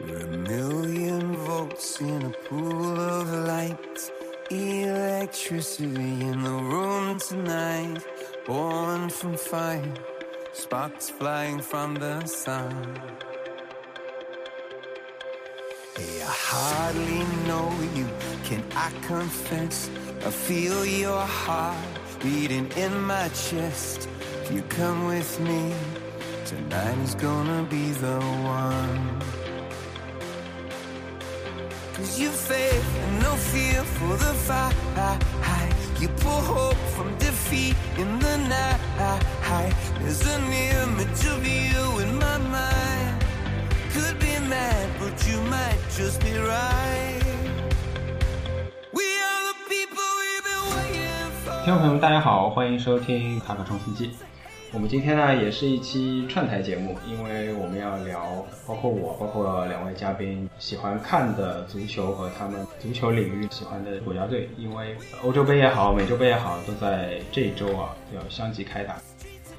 We're a million volts in a pool of light. Electricity in the room tonight. Born from fire. Sparks flying from the sun. Hey, I hardly know you. Can I confess? I feel your heart beating in my chest. If you come with me, tonight is gonna be the one. Cause you faith and no fear for the fight. You pull hope from defeat in the night. There's an image of you in my mind. Could be mad, but you might just be right. We are the people we've been waiting for. 听众朋友们，大家好，欢迎收听卡卡冲司机。我们今天呢，也是一期串台节目，因为我们要聊，包括我，包括两位嘉宾喜欢看的足球和他们足球领域喜欢的国家队，因为欧洲杯也好，美洲杯也好，都在这一周啊要相继开打。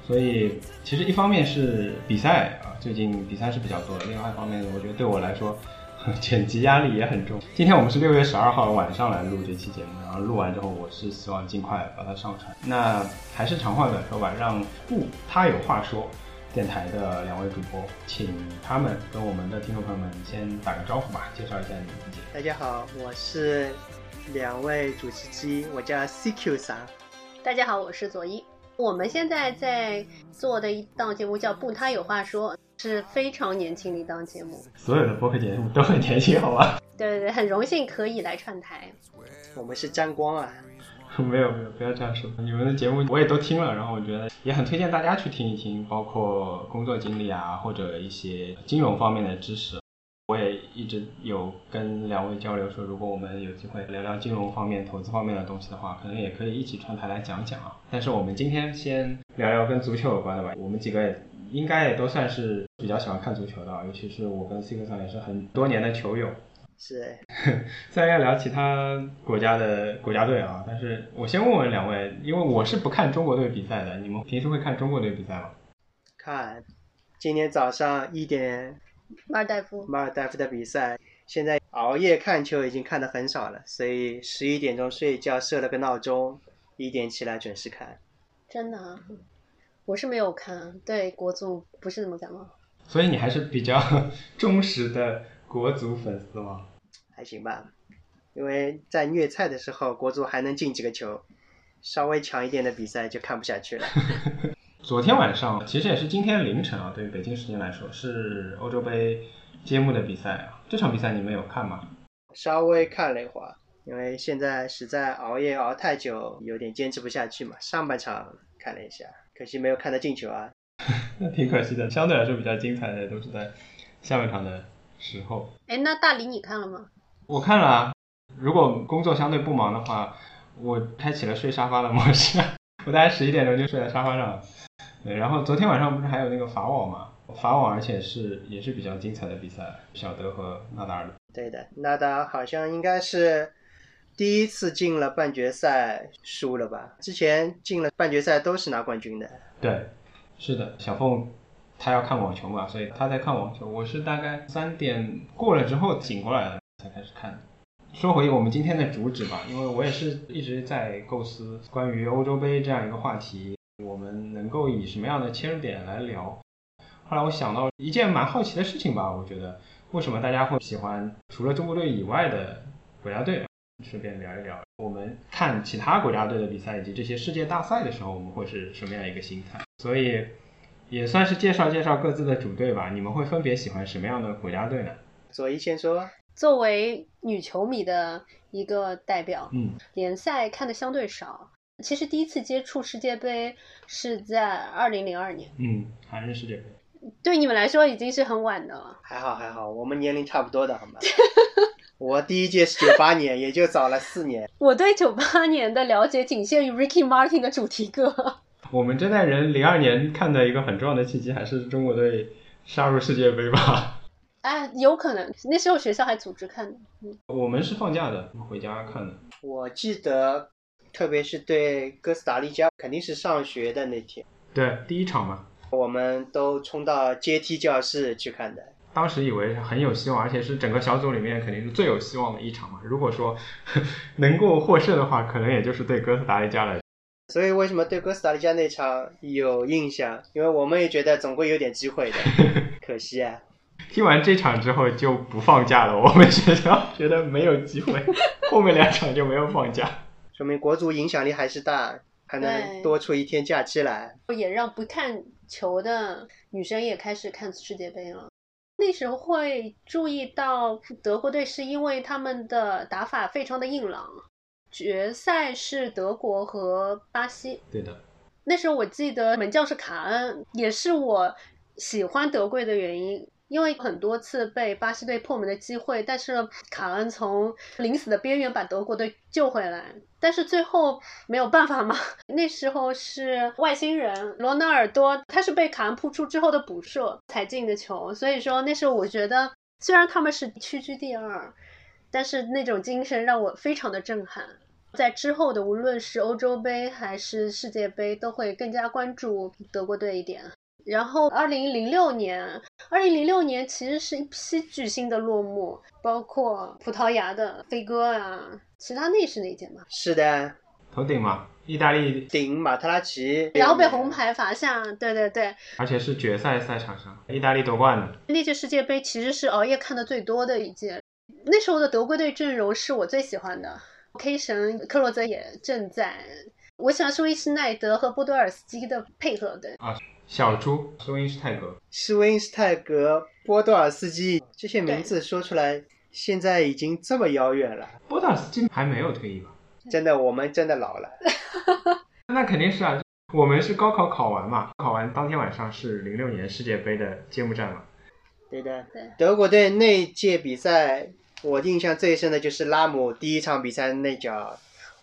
所以其实一方面是比赛啊，最近比赛是比较多的；另外一方面，我觉得对我来说，剪辑压力也很重。今天我们是六月十二号晚上来录这期节目，然后录完之后，我是希望尽快把它上传。那还是长话短说吧，让不他有话说电台的两位主播，请他们跟我们的听众朋友们先打个招呼吧，介绍一下你们自己。大家好，我是两位主持之一，我叫 CQ 三。大家好，我是左一。我们现在在做的一档节目叫《不，他有话说》，是非常年轻的一档节目。所有的播客节目都很年轻，好吧？对对对，很荣幸可以来串台。我们是沾光啊，没有没有，不要这样说。你们的节目我也都听了，然后我觉得也很推荐大家去听一听，包括工作经历啊，或者一些金融方面的知识。一直有跟两位交流说，如果我们有机会聊聊金融方面、投资方面的东西的话，可能也可以一起串台来讲讲啊。但是我们今天先聊聊跟足球有关的吧。我们几个也应该也都算是比较喜欢看足球的啊，尤其是我跟 C 哥桑也是很多年的球友。是 虽然要聊其他国家的国家队啊，但是我先问问两位，因为我是不看中国队比赛的，你们平时会看中国队比赛吗？看今天早上一点马尔代夫，马尔代夫的比赛，现在熬夜看球已经看的很少了，所以十一点钟睡觉，设了个闹钟，一点起来准时看。真的啊，我是没有看，对国足不是那么感冒。所以你还是比较 忠实的国足粉丝吗？还行吧，因为在虐菜的时候，国足还能进几个球，稍微强一点的比赛就看不下去了。昨天晚上，其实也是今天凌晨啊，对于北京时间来说是欧洲杯揭幕的比赛啊。这场比赛你们有看吗？稍微看了一会儿，因为现在实在熬夜熬太久，有点坚持不下去嘛。上半场看了一下，可惜没有看到进球啊。那 挺可惜的，相对来说比较精彩的都是在下半场的时候。哎，那大理你看了吗？我看了啊，如果工作相对不忙的话，我开启了睡沙发的模式，我大概十一点钟就睡在沙发上了。对，然后昨天晚上不是还有那个法网嘛？法网而且是也是比较精彩的比赛，小德和纳达尔的。对的，纳达尔好像应该是第一次进了半决赛输了吧？之前进了半决赛都是拿冠军的。对，是的，小凤她要看网球嘛，所以她在看网球。我是大概三点过了之后醒过来了才开始看。说回我们今天的主旨吧，因为我也是一直在构思关于欧洲杯这样一个话题，我们能够以什么样的切入点来聊。后来我想到一件蛮好奇的事情吧，我觉得为什么大家会喜欢除了中国队以外的国家队？顺便聊一聊，我们看其他国家队的比赛以及这些世界大赛的时候，我们会是什么样一个心态？所以也算是介绍介绍各自的主队吧。你们会分别喜欢什么样的国家队呢？左一先说，作为女球迷的一个代表，嗯，联赛看的相对少。其实第一次接触世界杯是在二零零二年，嗯，还是世界杯。对你们来说已经是很晚的了。还好还好，我们年龄差不多的好吗？我第一届是九八年，也就早了四年。我对九八年的了解仅限于 Ricky Martin 的主题歌。我们这代人零二年看的一个很重要的契机，还是中国队杀入世界杯吧。哎，有可能那时候学校还组织看的。嗯，我们是放假的，回家看的。我记得，特别是对哥斯达黎加，肯定是上学的那天，对，第一场嘛。我们都冲到阶梯教室去看的。当时以为很有希望，而且是整个小组里面肯定是最有希望的一场嘛。如果说 能够获胜的话，可能也就是对哥斯达黎加了。所以为什么对哥斯达黎加那场有印象？因为我们也觉得总归有点机会的，可惜啊。踢完这场之后就不放假了，我们学校觉得没有机会，后面两场就没有放假。说明国足影响力还是大，还能多出一天假期来。也让不看球的女生也开始看世界杯了。那时候会注意到德国队是因为他们的打法非常的硬朗，决赛是德国和巴西。对的，那时候我记得门将是卡恩，也是我喜欢德国的原因。因为很多次被巴西队破门的机会，但是卡恩从临死的边缘把德国队救回来，但是最后没有办法嘛。那时候是外星人罗纳尔多，他是被卡恩扑出之后的补射才进的球，所以说那时候我觉得，虽然他们是屈居第二，但是那种精神让我非常的震撼。在之后的无论是欧洲杯还是世界杯，都会更加关注德国队一点。然后，二零零六年，二零零六年其实是一批巨星的落幕，包括葡萄牙的飞哥啊，其他那是哪届嘛？是的，头顶嘛，意大利，顶马特拉齐，然后被红牌罚下，对对对，而且是决赛赛场上，意大利夺冠的。那届世界杯其实是熬夜看的最多的一届。那时候的德国队阵容是我最喜欢的，K 神克洛泽也正在。我喜欢舒伊斯奈德和波多尔斯基的配合的，小猪施温施泰格，施温施泰格、波多尔斯基这些名字说出来，现在已经这么遥远了。波多尔斯基还没有退役吧？真的，我们真的老了。那肯定是啊，我们是高考考完嘛，考完当天晚上是零六年世界杯的揭幕战嘛。对的，对德国队那届比赛，我印象最深的就是拉姆第一场比赛那脚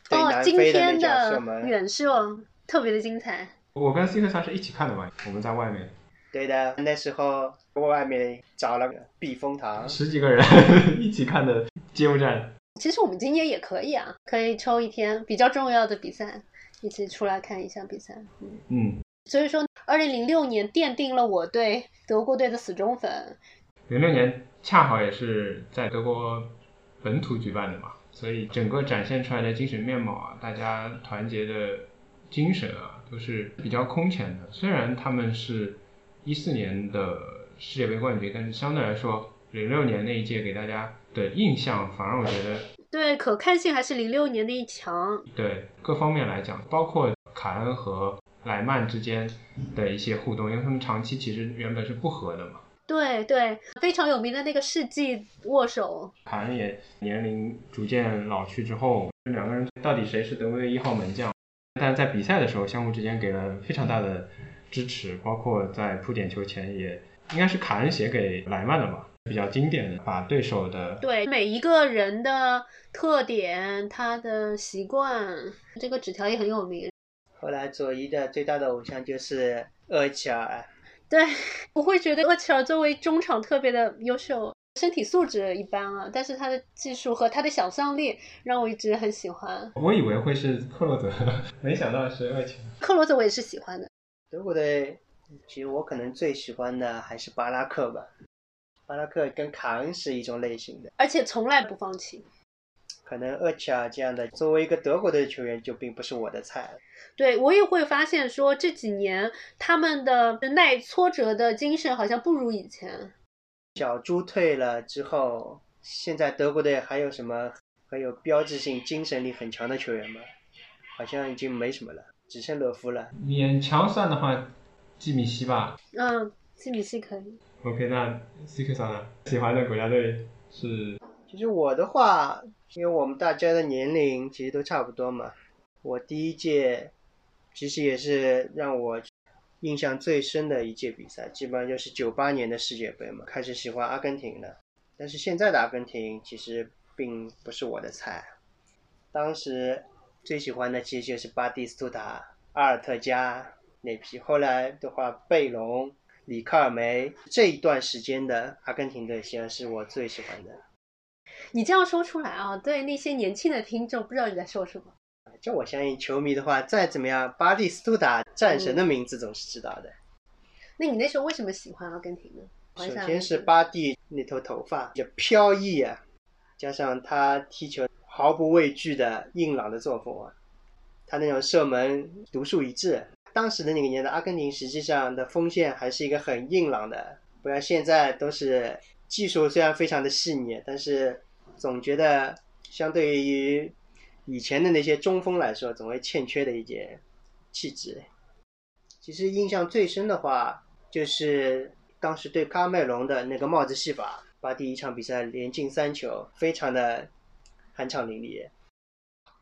对哦，南今天非的那脚射的门。远射特别的精彩。我跟 C 克萨是一起看的嘛，我们在外面对的，那时候外面找了个避风塘。十几个人 一起看的揭幕战。其实我们今年也可以啊，可以抽一天比较重要的比赛，一起出来看一下比赛。嗯，嗯，所以说，二零零六年奠定了我对德国队的死忠粉。零六年恰好也是在德国本土举办的嘛，所以整个展现出来的精神面貌啊，大家团结的精神啊，都是比较空前的。虽然他们是一四年的世界杯冠军，但是相对来说，零六年那一届给大家的印象，反而我觉得对，可看性还是零六年那一强。对各方面来讲，包括卡恩和莱曼之间的一些互动，因为他们长期其实原本是不和的嘛。对对，非常有名的那个世纪握手，卡恩也年龄逐渐老去之后，两个人到底谁是德国队一号门将？但在比赛的时候，相互之间给了非常大的支持，包括在扑点球前也应该是卡恩写给莱曼的吧，比较经典的，把对手的对每一个人的特点、他的习惯，这个纸条也很有名。后来佐伊的最大的偶像就是厄齐尔，对，我会觉得厄齐尔作为中场特别的优秀，身体素质一般啊，但是他的技术和他的想象力让我一直很喜欢。我以为会是克洛泽，没想到是厄齐尔。克洛泽我也是喜欢的，德国队，其实我可能最喜欢的还是巴拉克吧。巴拉克跟卡恩是一种类型的，而且从来不放弃。可能厄齐尔这样的作为一个德国队的球员就并不是我的菜。对我也会发现说这几年他们的耐挫折的精神好像不如以前。小猪退了之后，现在德国队还有什么很有标志性、精神力很强的球员吗？好像已经没什么了，只剩勒夫了。勉强算的话，基米希吧。嗯，基米希可以。OK，那 C Q 上呢？喜欢的国家队是其实我的话，因为我们大家的年龄其实都差不多嘛，我第一届其实也是让我印象最深的一届比赛，基本上就是九八年的世界杯嘛，开始喜欢阿根廷了。但是现在的阿根廷其实并不是我的菜，当时最喜欢的其实就是巴蒂斯图塔、阿尔特加那批，后来的话贝隆、里卡尔梅这一段时间的阿根廷队，显然是我最喜欢的。你这样说出来啊，对那些年轻的听众不知道你在说什么。就我相信，球迷的话，再怎么样，巴蒂斯图塔战神的名字总是知道的。那你那时候为什么喜欢阿根廷呢？首先是巴蒂那头头发就飘逸啊，加上他踢球毫不畏惧的硬朗的作风啊，他那种射门独树一帜。当时的那个年代，阿根廷实际上的锋线还是一个很硬朗的，不像现在都是技术虽然非常的细腻，但是总觉得相对于以前的那些中锋来说，总会欠缺的一点气质。其实印象最深的话，就是当时对喀麦隆的那个帽子戏法，把第一场比赛连进三球，非常的酣畅淋漓。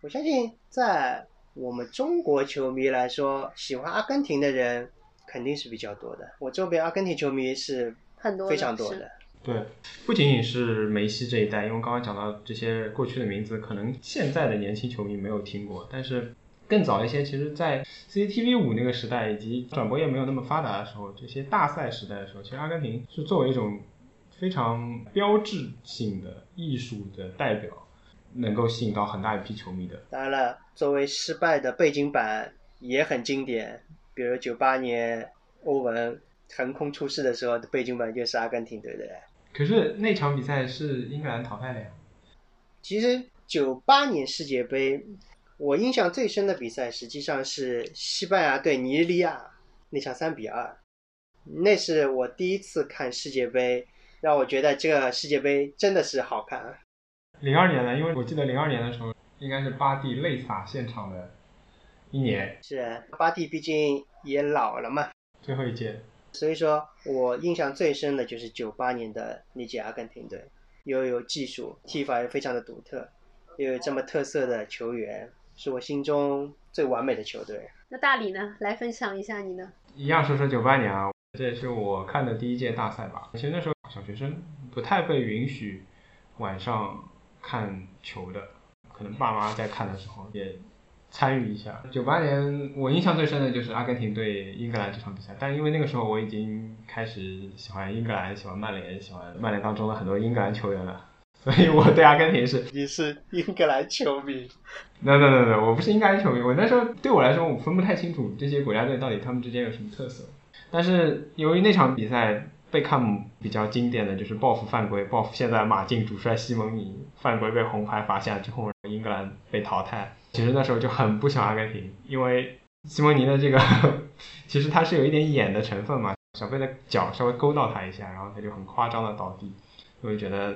我相信在我们中国球迷来说，喜欢阿根廷的人肯定是比较多的。我周边阿根廷球迷是很多非常多是的。对，不仅仅是梅西这一代，因为刚刚讲到这些过去的名字，可能现在的年轻球迷没有听过，但是更早一些，其实，在 CCTV 五那个时代，以及转播业没有那么发达的时候，这些大赛时代的时候，其实阿根廷是作为一种非常标志性的艺术的代表，能够吸引到很大一批球迷的。当然了，作为失败的背景板也很经典，比如九八年欧文横空出世的时候背景板就是阿根廷队的。可是那场比赛是英格兰淘汰的呀。其实九八年世界杯，我印象最深的比赛实际上是西班牙对尼日利亚那场三比二，那是我第一次看世界杯，让我觉得这个世界杯真的是好看。零二年的，因为我记得零二年的时候，应该是巴蒂泪洒现场的一年，是巴蒂毕竟也老了嘛，最后一届。所以说我印象最深的就是九八年的那届阿根廷队，又有技术，踢法又非常的独特，又有这么特色的球员，是我心中最完美的球队。那大理呢？来分享一下你呢？一样说说九八年啊，这也是我看的第一届大赛吧。其实那时候小学生不太被允许晚上看球的，可能爸妈在看的时候也参与一下。九八年我印象最深的就是阿根廷对英格兰这场比赛，但因为那个时候我已经开始喜欢英格兰、喜欢曼联、喜欢曼联当中的很多英格兰球员了，所以我对阿根廷是你是英格兰球迷，no no no no，我不是英格兰球迷，我那时候对我来说，我分不太清楚这些国家队到底他们之间有什么特色。但是由于那场比赛，贝克汉姆比较经典的就是报复犯规，报复现在马竞主帅西蒙尼犯规被红牌罚下之后，英格兰被淘汰。其实那时候就很不喜欢阿根廷，因为西蒙尼的这个其实他是有一点演的成分嘛，小贝的脚稍微勾到他一下，然后他就很夸张的倒地，我就觉得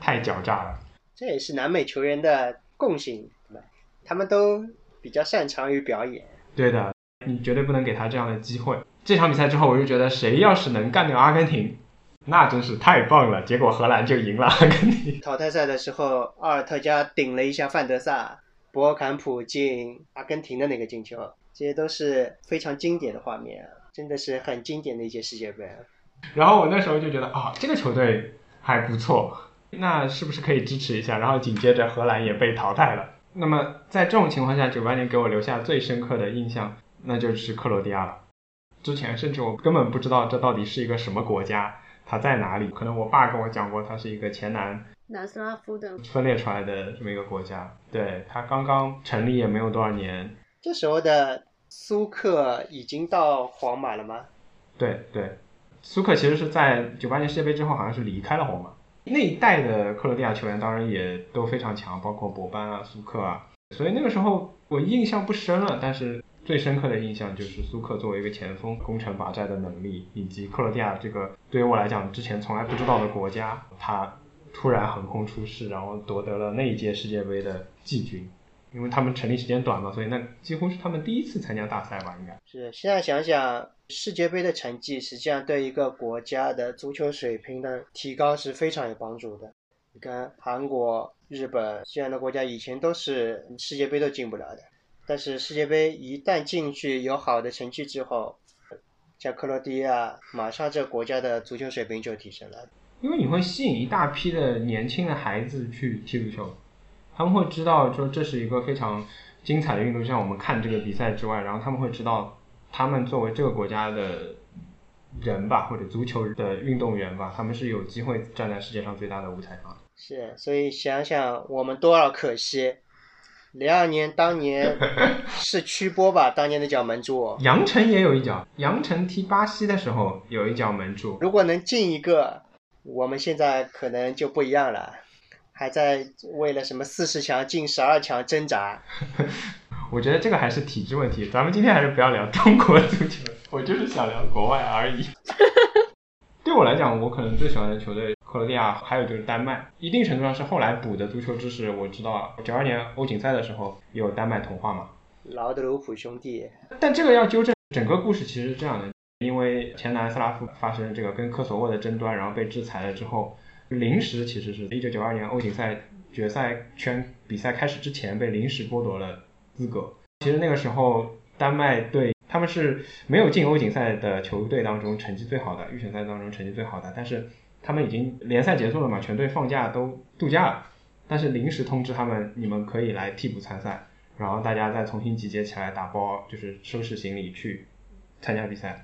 太狡诈了。这也是南美球员的共性，对吧？他们都比较擅长于表演。对的，你绝对不能给他这样的机会。这场比赛之后，我就觉得谁要是能干掉阿根廷，那真是太棒了。结果荷兰就赢了阿根廷。淘汰赛的时候，阿尔特加顶了一下范德萨，博坎普进阿根廷的那个进球，这些都是非常经典的画面啊，真的是很经典的一届世界杯。然后我那时候就觉得啊，这个球队还不错，那是不是可以支持一下？然后紧接着荷兰也被淘汰了。那么在这种情况下，九八年给我留下最深刻的印象，那就是克罗地亚了。之前甚至我根本不知道这到底是一个什么国家，它在哪里？可能我爸跟我讲过，它是一个前南南斯拉夫的分裂出来的这么一个国家。对，它刚刚成立也没有多少年。这时候的苏克已经到皇马了吗？对对，苏克其实是在九八年世界杯之后，好像是离开了皇马。那一代的克罗地亚球员当然也都非常强，包括博班啊、苏克啊。所以那个时候我印象不深了，但是最深刻的印象就是苏克作为一个前锋攻城拔寨的能力，以及克罗地亚这个对于我来讲之前从来不知道的国家，他突然横空出世，然后夺得了那一届世界杯的季军。因为他们成立时间短嘛，所以那几乎是他们第一次参加大赛吧，应该。是，现在想想，世界杯的成绩实际上对一个国家的足球水平的提高是非常有帮助的。你看，韩国、日本这样的国家以前都是世界杯都进不了的，但是世界杯一旦进去有好的成绩之后，像克罗地亚，马上这国家的足球水平就提升了。因为你会吸引一大批的年轻的孩子去踢足球，他们会知道说这是一个非常精彩的运动，就像我们看这个比赛之外，然后他们会知道，他们作为这个国家的人吧，或者足球的运动员吧，他们是有机会站在世界上最大的舞台上的。是，所以想想我们多少可惜，零二年当年是曲波吧？当年的脚门柱，杨晨也有一脚，杨晨踢巴西的时候有一脚门柱。如果能进一个，我们现在可能就不一样了，还在为了什么四十强进十二强挣扎。我觉得这个还是体制问题，咱们今天还是不要聊中国足球，我就是想聊国外而已。对我来讲，我可能最喜欢的球队克罗地亚，还有就是丹麦，一定程度上是后来补的足球知识。我知道九二年欧锦赛的时候有丹麦童话嘛，劳德鲁普兄弟。但这个要纠正，整个故事其实是这样的，因为前南斯拉夫发生这个跟科索沃的争端，然后被制裁了之后，临时其实是一九九二年欧锦赛决赛圈比赛开始之前被临时剥夺了资格。其实那个时候丹麦队。他们是没有进欧锦赛的球队当中成绩最好的，预选赛当中成绩最好的。但是他们已经联赛结束了嘛，全队放假都度假了。但是临时通知他们，你们可以来替补参赛，然后大家再重新集结起来打包，就是收拾行李去参加比赛。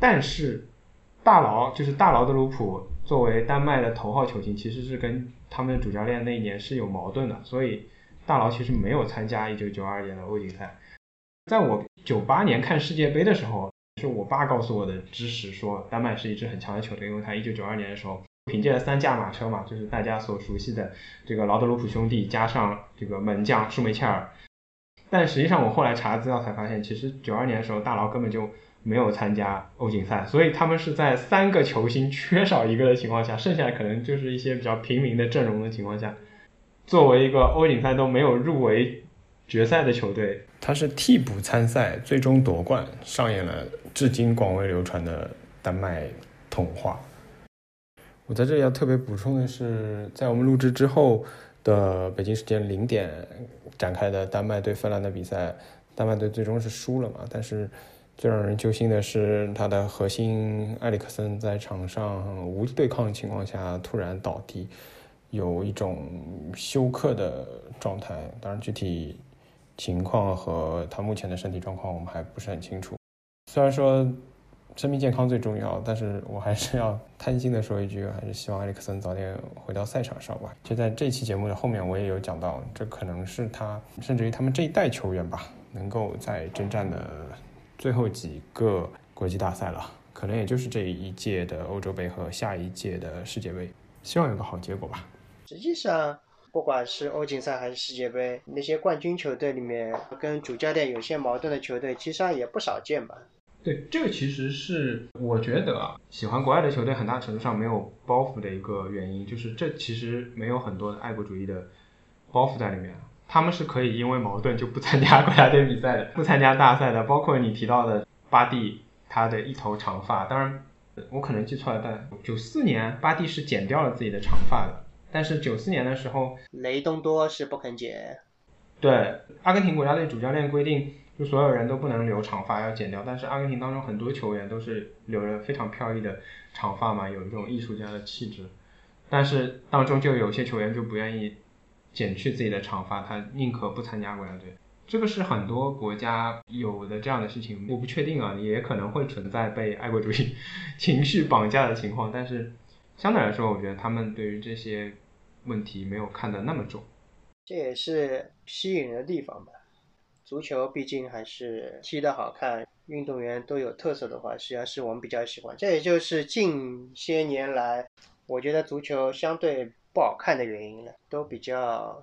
但是大劳就是大劳德鲁普作为丹麦的头号球星，其实是跟他们的主教练那一年是有矛盾的，所以大劳其实没有参加一九九二年的欧锦赛。在我九八年看世界杯的时候，是我爸告诉我的知识，说丹麦是一支很强的球队，因为他一九九二年的时候凭借了三驾马车嘛，就是大家所熟悉的这个劳德鲁普兄弟加上这个门将舒梅切尔。但实际上我后来查资料才发现，其实九二年的时候大劳根本就没有参加欧锦赛，所以他们是在三个球星缺少一个的情况下，剩下的可能就是一些比较平民的阵容的情况下，作为一个欧锦赛都没有入围。决赛的球队，他是替补参赛，最终夺冠，上演了至今广为流传的丹麦童话。我在这里要特别补充的是，在我们录制之后的北京时间零点展开的丹麦对芬兰的比赛，丹麦队最终是输了嘛？但是最让人揪心的是，他的核心埃里克森在场上无对抗情况下突然倒地，有一种休克的状态。当然具体。情况和他目前的身体状况，我们还不是很清楚。虽然说生命健康最重要，但是我还是要贪心的说一句，还是希望埃里克森早点回到赛场上吧。就在这期节目的后面，我也有讲到，这可能是他，甚至于他们这一代球员吧，能够在征战的最后几个国际大赛了，可能也就是这一届的欧洲杯和下一届的世界杯，希望有个好结果吧。实际上。不管是欧锦赛还是世界杯，那些冠军球队里面跟主教练有些矛盾的球队，其实上也不少见吧？对，这个其实是我觉得啊，喜欢国外的球队很大程度上没有包袱的一个原因，就是这其实没有很多的爱国主义的包袱在里面，他们是可以因为矛盾就不参加国家队比赛的，不参加大赛的。包括你提到的巴蒂，他的一头长发，当然我可能记错了，但九四年巴蒂是剪掉了自己的长发的。但是九四年的时候，雷东多是不肯剪。对，阿根廷国家队主教练规定，就所有人都不能留长发，要剪掉。但是阿根廷当中很多球员都是留着非常飘逸的长发嘛，有一种艺术家的气质。但是当中就有些球员就不愿意剪去自己的长发，他宁可不参加国家队。这个是很多国家有的这样的事情，我不确定啊，也可能会存在被爱国主义 情绪绑架的情况，但是。相对来说，我觉得他们对于这些问题没有看得那么重，这也是吸引人的地方吧。足球毕竟还是踢得好看，运动员都有特色的话，实际上是我们比较喜欢。这也就是近些年来，我觉得足球相对不好看的原因了，都比较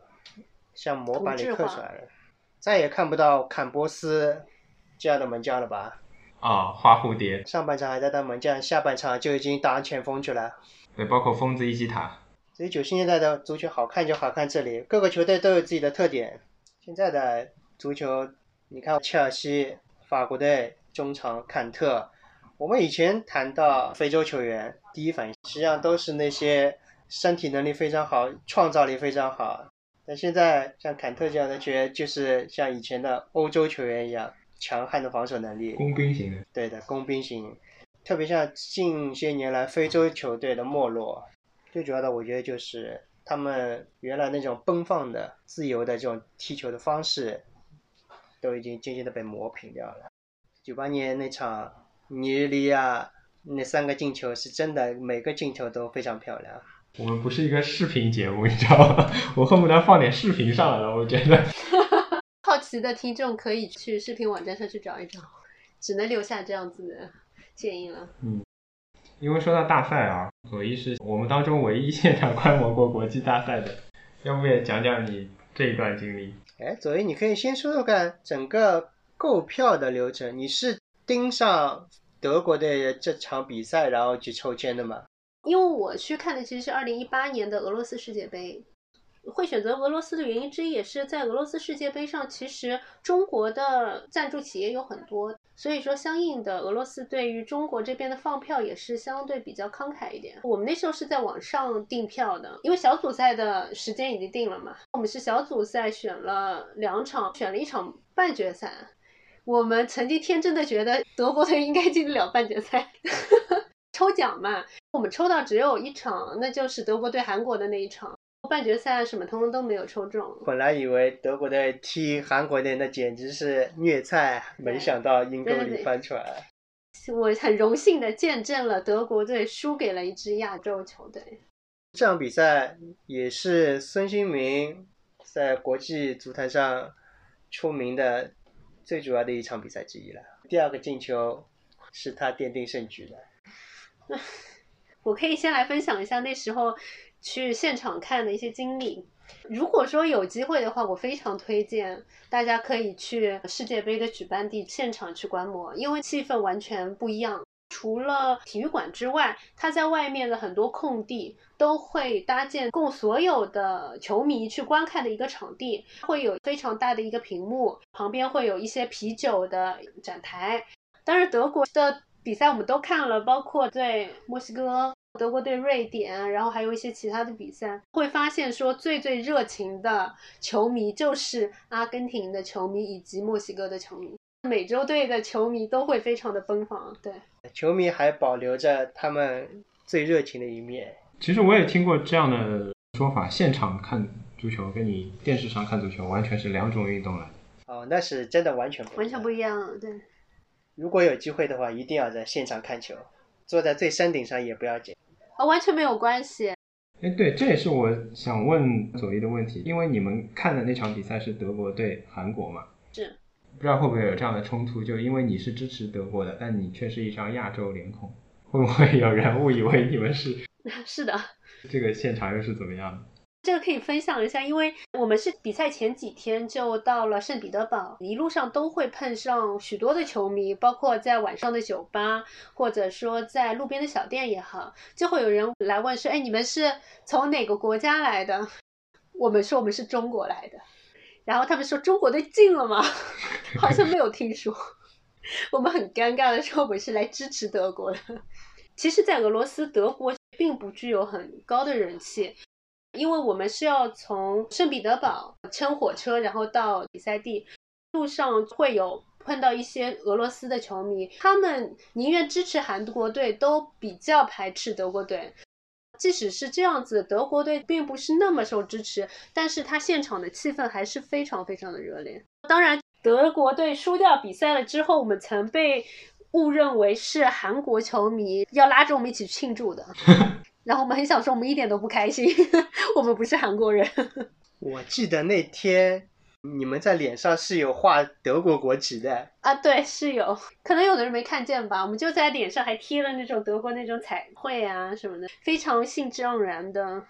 像模板里刻出来的，再也看不到坎波斯这样的门将了吧？啊，花蝴蝶，上半场还在当门将，下半场就已经当前锋去了。对，包括疯子伊基塔。所以九十年代的足球好看就好看这里，各个球队都有自己的特点。现在的足球，你看切尔西、法国队中场坎特，我们以前谈到非洲球员，第一反应实际上都是那些身体能力非常好、创造力非常好。但现在像坎特这样的球员，就是像以前的欧洲球员一样，强悍的防守能力，工兵型的。对的，工兵型。特别像近些年来非洲球队的没落，最主要的我觉得就是他们原来那种奔放的、自由的这种踢球的方式，都已经渐渐的被磨平掉了。九八年那场尼日利亚那三个进球是真的，每个进球都非常漂亮。我们不是一个视频节目，你知道吗？我恨不得放点视频上来了。我觉得，好奇的听众可以去视频网站上去找一找，只能留下这样子的建议了。嗯因为说到大赛啊，左一是我们当中唯一现场观摩过国际大赛的，要不也讲讲你这一段经历？哎，左一，你可以先说说看整个购票的流程。你是盯上德国的这场比赛，然后去抽签的吗？因为我去看的其实是二零一八年的俄罗斯世界杯，会选择俄罗斯的原因之一也是在俄罗斯世界杯上，其实中国的赞助企业有很多，所以说相应的俄罗斯对于中国这边的放票也是相对比较慷慨一点。我们那时候是在网上订票的，因为小组赛的时间已经定了嘛，我们是小组赛选了两场，选了一场半决赛。我们曾经天真的觉得德国队应该进得了半决赛。抽奖嘛，我们抽到只有一场，那就是德国对韩国的那一场。半决赛什么通通都没有抽中。本来以为德国队踢韩国队那简直是虐菜，没想到阴沟里翻船。我很荣幸的见证了德国队输给了一支亚洲球队。这场比赛也是孙兴民在国际足坛上出名的最主要的一场比赛之一了。第二个进球是他奠定胜局的。我可以先来分享一下那时候去现场看的一些经历。如果说有机会的话，我非常推荐大家可以去世界杯的举办地现场去观摩，因为气氛完全不一样。除了体育馆之外，它在外面的很多空地都会搭建供所有的球迷去观看的一个场地，会有非常大的一个屏幕，旁边会有一些啤酒的展台。当然，德国的。比赛我们都看了，包括对墨西哥、德国对瑞典，然后还有一些其他的比赛，会发现说最最热情的球迷就是阿根廷的球迷以及墨西哥的球迷，美洲队的球迷都会非常的奔放。对，球迷还保留着他们最热情的一面。其实我也听过这样的说法，现场看足球跟你电视上看足球完全是两种运动了。哦，那是真的完全完全不一样，对。如果有机会的话，一定要在现场看球，坐在最山顶上也不要紧。啊，完全没有关系。哎，对，这也是我想问左一的问题，因为你们看的那场比赛是德国对韩国嘛？是。不知道会不会有这样的冲突？就因为你是支持德国的，但你却是一张亚洲脸孔，会不会有人误以为你们是？是的。这个现场又是怎么样的？这个可以分享一下，因为我们是比赛前几天就到了圣彼得堡，一路上都会碰上许多的球迷，包括在晚上的酒吧，或者说在路边的小店也好，就会有人来问说：“哎，你们是从哪个国家来的？”我们说我们是中国来的，然后他们说：“中国队进了吗？” 好像没有听说。我们很尴尬的说：“我们是来支持德国的。”其实，在俄罗斯，德国并不具有很高的人气。因为我们是要从圣彼得堡乘火车，然后到比赛地，路上会有碰到一些俄罗斯的球迷，他们宁愿支持韩国队，都比较排斥德国队。即使是这样子，德国队并不是那么受支持，但是他现场的气氛还是非常非常的热烈。当然，德国队输掉比赛了之后，我们曾被误认为是韩国球迷要拉着我们一起庆祝的。然后我们很想说，我们一点都不开心，我们不是韩国人。我记得那天你们在脸上是有画德国国旗的啊，对，是有，可能有的人没看见吧。我们就在脸上还贴了那种德国那种彩绘啊什么的，非常兴致盎然的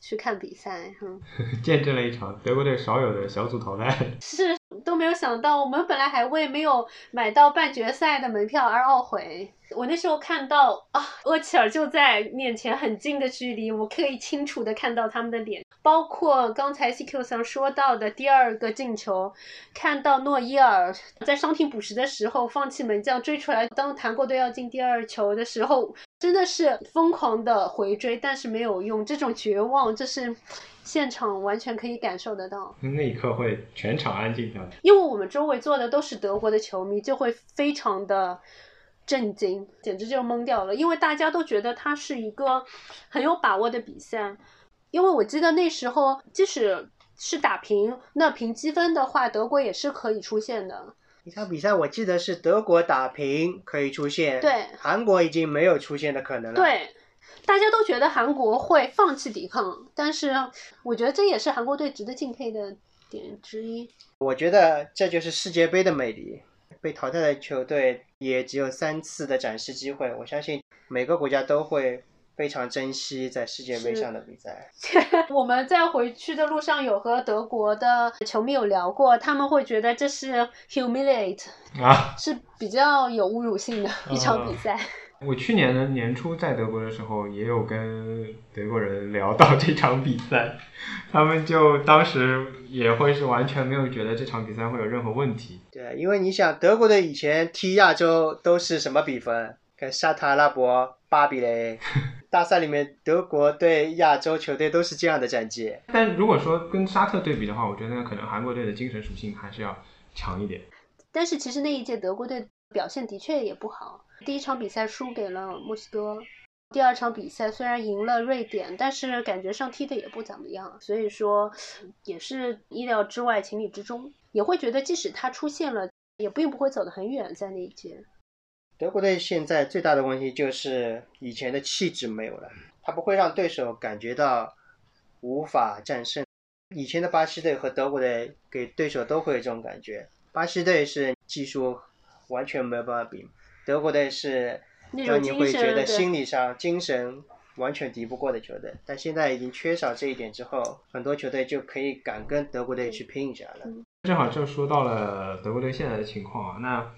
去看比赛，嗯，见证了一场德国队少有的小组淘汰。是。都没有想到，我们本来还为没有买到半决赛的门票而懊悔。我那时候看到啊，厄齐尔就在面前很近的距离，我可以清楚的看到他们的脸。包括刚才 CQ 上说到的第二个进球，看到诺伊尔在伤停补时的时候放弃门将追出来，当韩国队要进第二球的时候，真的是疯狂的回追，但是没有用。这种绝望，这是。现场完全可以感受得到，那一刻会全场安静下来。因为我们周围坐的都是德国的球迷，就会非常的震惊，简直就懵掉了。因为大家都觉得它是一个很有把握的比赛。因为我记得那时候，即使是打平，那平积分的话，德国也是可以出现的。一场比赛，我记得是德国打平可以出现，对，韩国已经没有出现的可能了。对。大家都觉得韩国会放弃抵抗，但是我觉得这也是韩国队值得敬佩的点之一。我觉得这就是世界杯的魅力。被淘汰的球队也只有三次的展示机会，我相信每个国家都会非常珍惜在世界杯上的比赛。我们在回去的路上有和德国的球迷有聊过，他们会觉得这是 humiliate 啊，是比较有侮辱性的一场比赛。我去年的年初在德国的时候，也有跟德国人聊到这场比赛，他们就当时也会是完全没有觉得这场比赛会有任何问题。对，因为你想德国队以前踢亚洲都是什么比分？跟沙特阿拉伯八比零，大赛里面德国对亚洲球队都是这样的战绩。但如果说跟沙特对比的话，我觉得可能韩国队的精神属性还是要强一点。但是其实那一届德国队表现的确也不好。第一场比赛输给了墨西哥，第二场比赛虽然赢了瑞典，但是感觉上踢的也不怎么样，所以说也是意料之外，情理之中。也会觉得即使他出现了，也并不会走得很远。在那一届，德国队现在最大的问题就是以前的气质没有了，他不会让对手感觉到无法战胜。以前的巴西队和德国队给对手都会有这种感觉，巴西队是技术完全没有办法比。德国队是让你会觉得心理上、精神完全敌不过的球队，但现在已经缺少这一点之后，很多球队就可以敢跟德国队去拼一下了。正好就说到了德国队现在的情况啊，那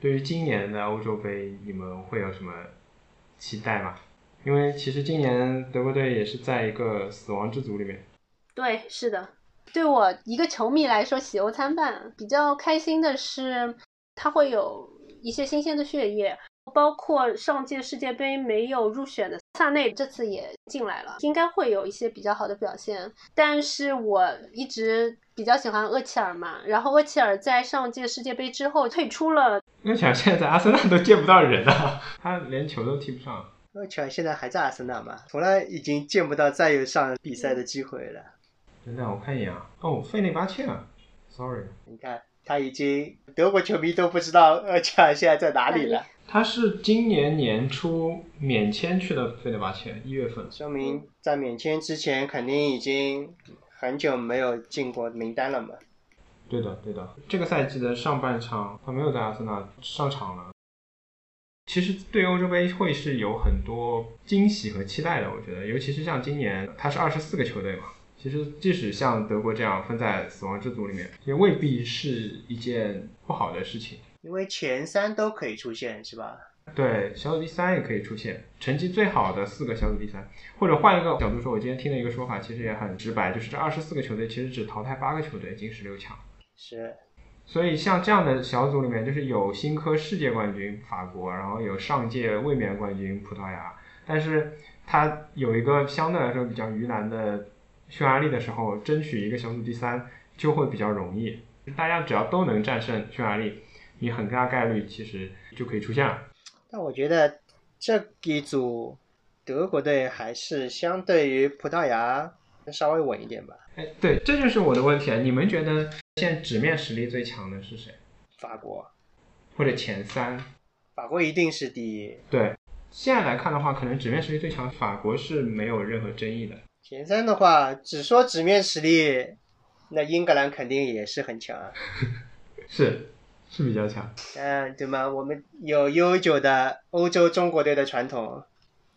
对于今年的欧洲杯，你们会有什么期待吗？因为其实今年德国队也是在一个死亡之组里面。对，是的，对我一个球迷来说，喜忧参半。比较开心的是，他会有。一些新鲜的血液，包括上届世界杯没有入选的萨内，这次也进来了，应该会有一些比较好的表现。但是我一直比较喜欢厄齐尔嘛，然后厄齐尔在上届世界杯之后退出了。厄齐尔现在在阿森纳都见不到人了，他连球都踢不上。厄齐尔现在还在阿森纳吗？从来已经见不到再有上比赛的机会了。等等，我看一眼啊，哦，费内巴切啊，sorry，你看。他已经德国球迷都不知道厄齐尔现在在哪里了。他是今年年初免签去的费德巴切，一月份，说明在免签之前肯定已经很久没有进过名单了嘛。对的，对的。这个赛季的上半场他没有在阿森纳上场了。其实对欧洲杯会是有很多惊喜和期待的，我觉得，尤其是像今年，他是二十四个球队嘛。其实，即使像德国这样分在死亡之组里面，也未必是一件不好的事情。因为前三都可以出现，是吧？对，小组第三也可以出现，成绩最好的四个小组第三。或者换一个角度说，我今天听了一个说法，其实也很直白，就是这二十四个球队其实只淘汰八个球队进十六强。是。所以像这样的小组里面，就是有新科世界冠军法国，然后有上届卫冕冠军葡萄牙，但是它有一个相对来说比较鱼腩的。匈牙利的时候，争取一个小组第三就会比较容易。大家只要都能战胜匈牙利，你很大概率其实就可以出现了。但我觉得这一组德国队还是相对于葡萄牙稍微稳一点吧。哎，对，这就是我的问题啊！你们觉得现在纸面实力最强的是谁？法国，或者前三？法国一定是第一。对，现在来看的话，可能纸面实力最强法国是没有任何争议的。前三的话，只说纸面实力，那英格兰肯定也是很强啊。是，是比较强。嗯，对吗？我们有悠久的欧洲中国队的传统，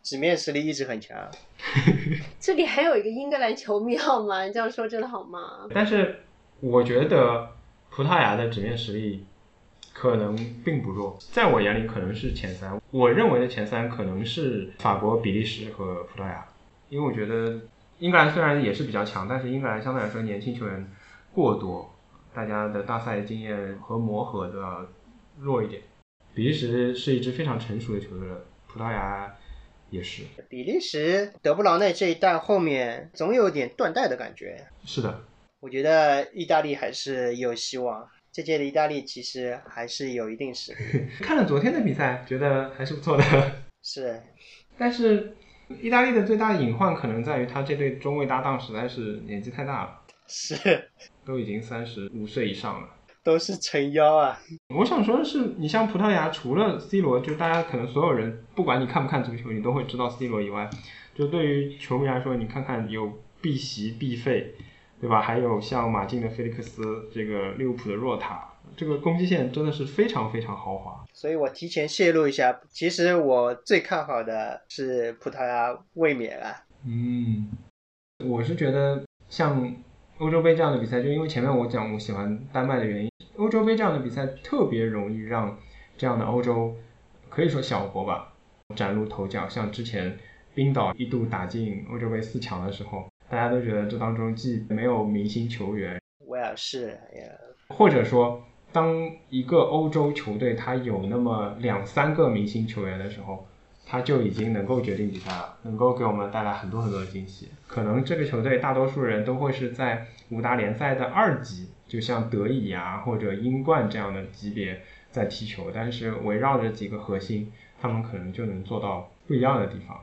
纸面实力一直很强。这里还有一个英格兰球迷好吗？你这样说真的好吗？但是我觉得葡萄牙的纸面实力可能并不弱，在我眼里可能是前三。我认为的前三可能是法国、比利时和葡萄牙，因为我觉得。英格兰虽然也是比较强，但是英格兰相对来说年轻球员过多，大家的大赛经验和磨合都要弱一点。比利时是一支非常成熟的球队了，葡萄牙也是。比利时德布劳内这一代后面总有点断代的感觉。是的，我觉得意大利还是有希望。这届的意大利其实还是有一定实力。看了昨天的比赛，觉得还是不错的。是，但是。意大利的最大的隐患可能在于他这对中卫搭档实在是年纪太大了，是，都已经三十五岁以上了。都是撑腰啊。我想说的是，你像葡萄牙，除了 C 罗，就大家可能所有人，不管你看不看足球，你都会知道 C 罗以外，就对于球迷来说，你看看有碧玺、必费，对吧？还有像马竞的菲利克斯，这个利物浦的若塔，这个攻击线真的是非常非常豪华。所以我提前泄露一下，其实我最看好的是葡萄牙卫冕啊。嗯，我是觉得像欧洲杯这样的比赛，就因为前面我讲我喜欢丹麦的原因，欧洲杯这样的比赛特别容易让这样的欧洲可以说小国吧崭露头角。像之前冰岛一度打进欧洲杯四强的时候，大家都觉得这当中既没有明星球员，威尔士呀，或者说当一个欧洲球队它有那么两三个明星球员的时候。他就已经能够决定比赛了，能够给我们带来很多很多的惊喜。可能这个球队大多数人都会是在五大联赛的二级，就像德乙啊或者英冠这样的级别在踢球，但是围绕着几个核心，他们可能就能做到不一样的地方。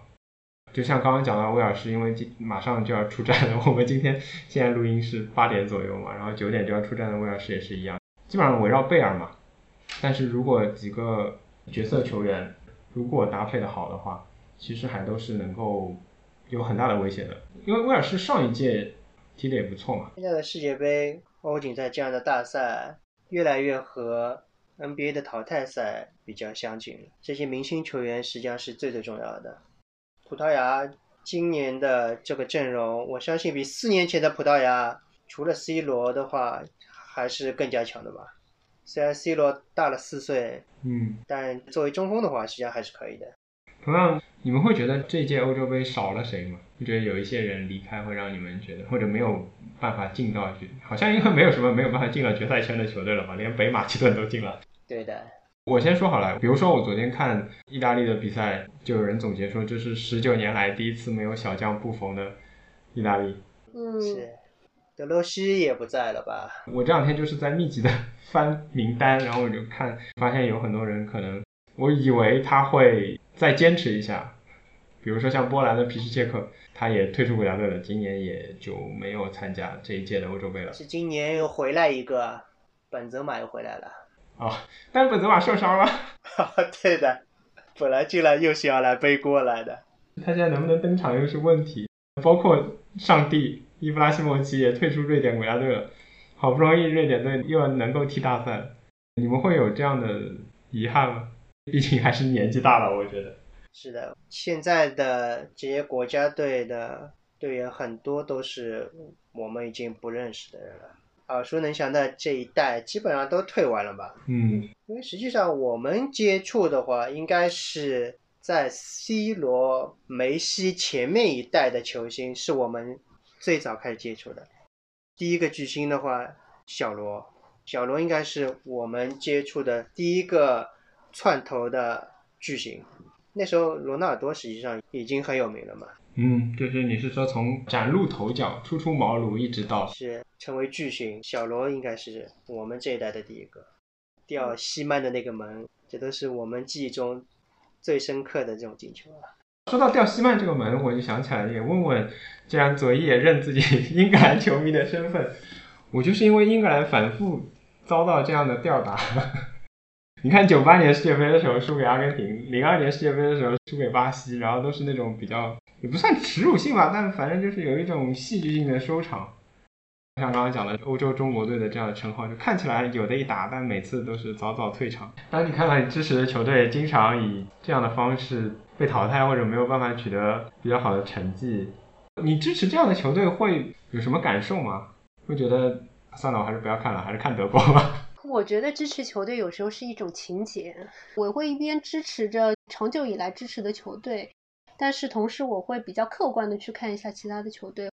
就像刚刚讲到威尔士，因为今马上就要出战了，我们今天现在录音是八点左右嘛，然后九点就要出战的威尔士也是一样，基本上围绕贝尔嘛。但是如果几个角色球员，如果搭配的好的话，其实还都是能够有很大的威胁的。因为威尔士上一届踢的也不错嘛。现在的世界杯、欧锦赛这样的大赛，越来越和 NBA 的淘汰赛比较相近了。这些明星球员实际上是最最重要的。葡萄牙今年的这个阵容，我相信比四年前的葡萄牙，除了 C 罗的话，还是更加强的吧。虽然 C 罗大了四岁，嗯，但作为中锋的话，实际上还是可以的。同样，你们会觉得这届欧洲杯少了谁吗？就觉得有一些人离开会让你们觉得，或者没有办法进到决，好像因为没有什么没有办法进了决赛圈的球队了嘛，连北马其顿都进了。对的。我先说好了，比如说我昨天看意大利的比赛，就有人总结说这是十九年来第一次没有小将布冯的意大利。嗯，是。德罗西也不在了吧？我这两天就是在密集的 翻名单，然后我就看，发现有很多人可能，我以为他会再坚持一下，比如说像波兰的皮什切克，他也退出国家队了，今年也就没有参加这一届的欧洲杯了。是今年又回来一个，本泽马又回来了。哦，但本泽马受伤了。对的，本来进来又是要来背锅来的。他现在能不能登场又是问题，包括上帝。伊布拉希莫奇也退出瑞典国家队了，好不容易瑞典队又能够踢大赛，你们会有这样的遗憾吗？毕竟还是年纪大了，我觉得。是的，现在的这些国家队的队员很多都是我们已经不认识的人了，耳熟能详的这一代基本上都退完了吧？嗯，因为实际上我们接触的话，应该是在 C 罗、梅西前面一代的球星，是我们。最早开始接触的，第一个巨星的话，小罗，小罗应该是我们接触的第一个窜头的巨星。那时候罗纳尔多实际上已经很有名了嘛。嗯，就是你是说从崭露头角、初出茅庐一直到是成为巨星，小罗应该是我们这一代的第一个。吊西曼的那个门，这都是我们记忆中最深刻的这种进球啊。说到吊西曼这个门，我就想起来也问问，既然左一也认自己 英格兰球迷的身份，我就是因为英格兰反复遭到这样的吊打。你看九八年世界杯的时候输给阿根廷，零二年世界杯的时候输给巴西，然后都是那种比较也不算耻辱性吧，但反正就是有一种戏剧性的收场。像刚刚讲的欧洲中国队的这样的称号，就看起来有的一打，但每次都是早早退场。当你看到你支持的球队经常以这样的方式。被淘汰或者没有办法取得比较好的成绩，你支持这样的球队会有什么感受吗？会觉得算了，我还是不要看了，还是看德国吧。我觉得支持球队有时候是一种情节，我会一边支持着长久以来支持的球队，但是同时我会比较客观的去看一下其他的球队。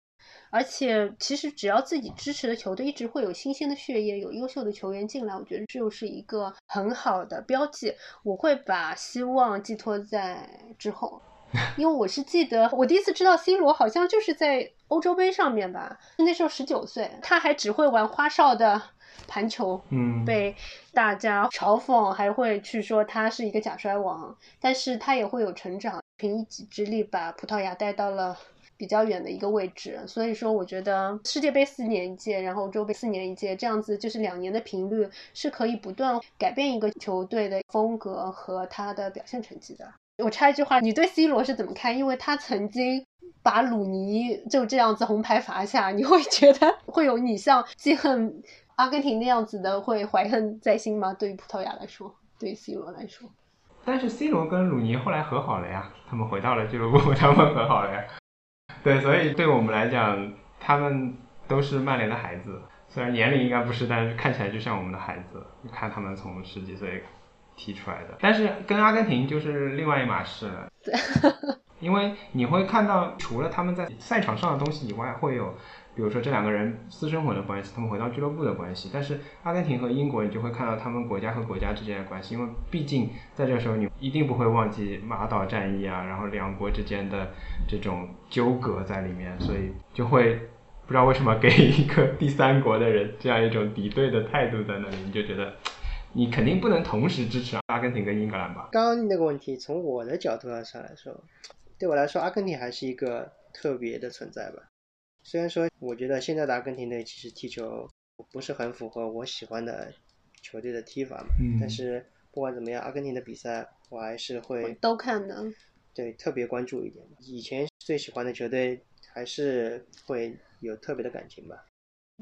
而且，其实只要自己支持的球队一直会有新鲜的血液，有优秀的球员进来，我觉得这就是一个很好的标记。我会把希望寄托在之后，因为我是记得我第一次知道 C 罗好像就是在欧洲杯上面吧，那时候十九岁，他还只会玩花哨的盘球，嗯，被大家嘲讽，还会去说他是一个假摔王，但是他也会有成长，凭一己之力把葡萄牙带到了。比较远的一个位置。所以说，我觉得世界杯四年一届，然后欧洲杯四年一届，这样子就是两年的频率是可以不断改变一个球队的风格和他的表现成绩的。我插一句话，你对 C 罗是怎么看？因为他曾经把鲁尼就这样子红牌罚下，你会觉得 会有你像记恨阿根廷那样子的会怀恨在心吗？对于葡萄牙来说，对于 C 罗来说，但是 C 罗跟鲁尼后来和好了呀，他们回到了俱乐部，他们和好了呀。对，所以对我们来讲，他们都是曼联的孩子，虽然年龄应该不是，但是看起来就像我们的孩子。你看他们从十几岁踢出来的，但是跟阿根廷就是另外一码事了。对，因为你会看到，除了他们在赛场上的东西以外，会有。比如说这两个人私生活的关系，他们回到俱乐部的关系，但是阿根廷和英国，你就会看到他们国家和国家之间的关系，因为毕竟在这时候，你一定不会忘记马岛战役啊，然后两国之间的这种纠葛在里面，所以就会不知道为什么给一个第三国的人这样一种敌对的态度在那里，你就觉得你肯定不能同时支持阿根廷跟英格兰吧？刚刚那个问题，从我的角度上来说，对我来说，阿根廷还是一个特别的存在吧。虽然说，我觉得现在的阿根廷队其实踢球不是很符合我喜欢的球队的踢法嘛，但是不管怎么样，阿根廷的比赛我还是会都看的，对，特别关注一点。以前最喜欢的球队还是会有特别的感情吧。